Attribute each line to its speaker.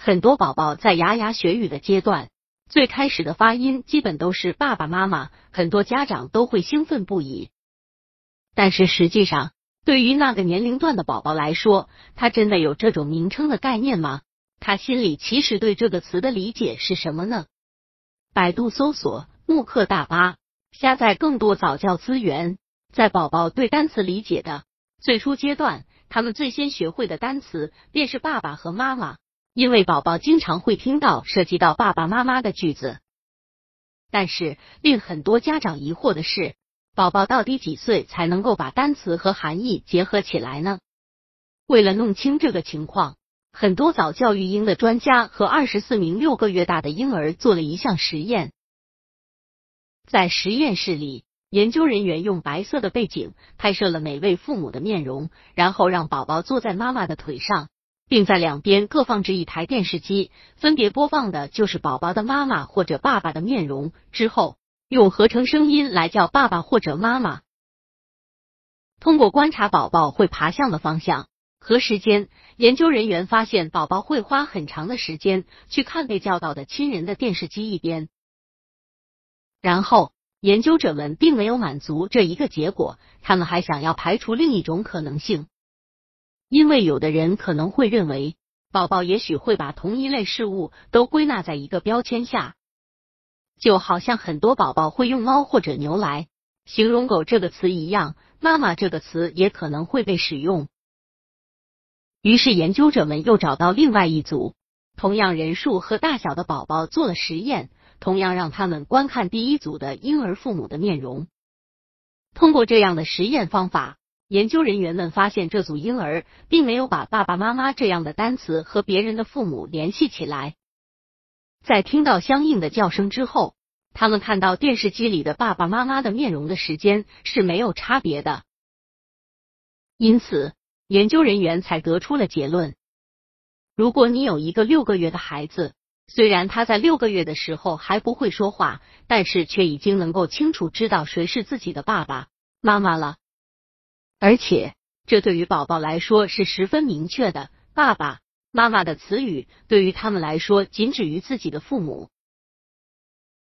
Speaker 1: 很多宝宝在牙牙学语的阶段，最开始的发音基本都是爸爸妈妈，很多家长都会兴奋不已。但是实际上，对于那个年龄段的宝宝来说，他真的有这种名称的概念吗？他心里其实对这个词的理解是什么呢？百度搜索慕课大巴，下载更多早教资源。在宝宝对单词理解的最初阶段，他们最先学会的单词便是爸爸和妈妈，因为宝宝经常会听到涉及到爸爸妈妈的句子。但是令很多家长疑惑的是，宝宝到底几岁才能够把单词和含义结合起来呢？为了弄清这个情况。很多早教育婴的专家和二十四名六个月大的婴儿做了一项实验，在实验室里，研究人员用白色的背景拍摄了每位父母的面容，然后让宝宝坐在妈妈的腿上，并在两边各放置一台电视机，分别播放的就是宝宝的妈妈或者爸爸的面容。之后用合成声音来叫爸爸或者妈妈。通过观察宝宝会爬向的方向。和时间，研究人员发现，宝宝会花很长的时间去看被叫到的亲人的电视机一边。然后，研究者们并没有满足这一个结果，他们还想要排除另一种可能性，因为有的人可能会认为，宝宝也许会把同一类事物都归纳在一个标签下，就好像很多宝宝会用猫或者牛来形容狗这个词一样，妈妈这个词也可能会被使用。于是，研究者们又找到另外一组同样人数和大小的宝宝做了实验，同样让他们观看第一组的婴儿父母的面容。通过这样的实验方法，研究人员们发现这组婴儿并没有把爸爸妈妈这样的单词和别人的父母联系起来。在听到相应的叫声之后，他们看到电视机里的爸爸妈妈的面容的时间是没有差别的。因此。研究人员才得出了结论：如果你有一个六个月的孩子，虽然他在六个月的时候还不会说话，但是却已经能够清楚知道谁是自己的爸爸妈妈了。而且，这对于宝宝来说是十分明确的。爸爸妈妈的词语对于他们来说仅止于自己的父母。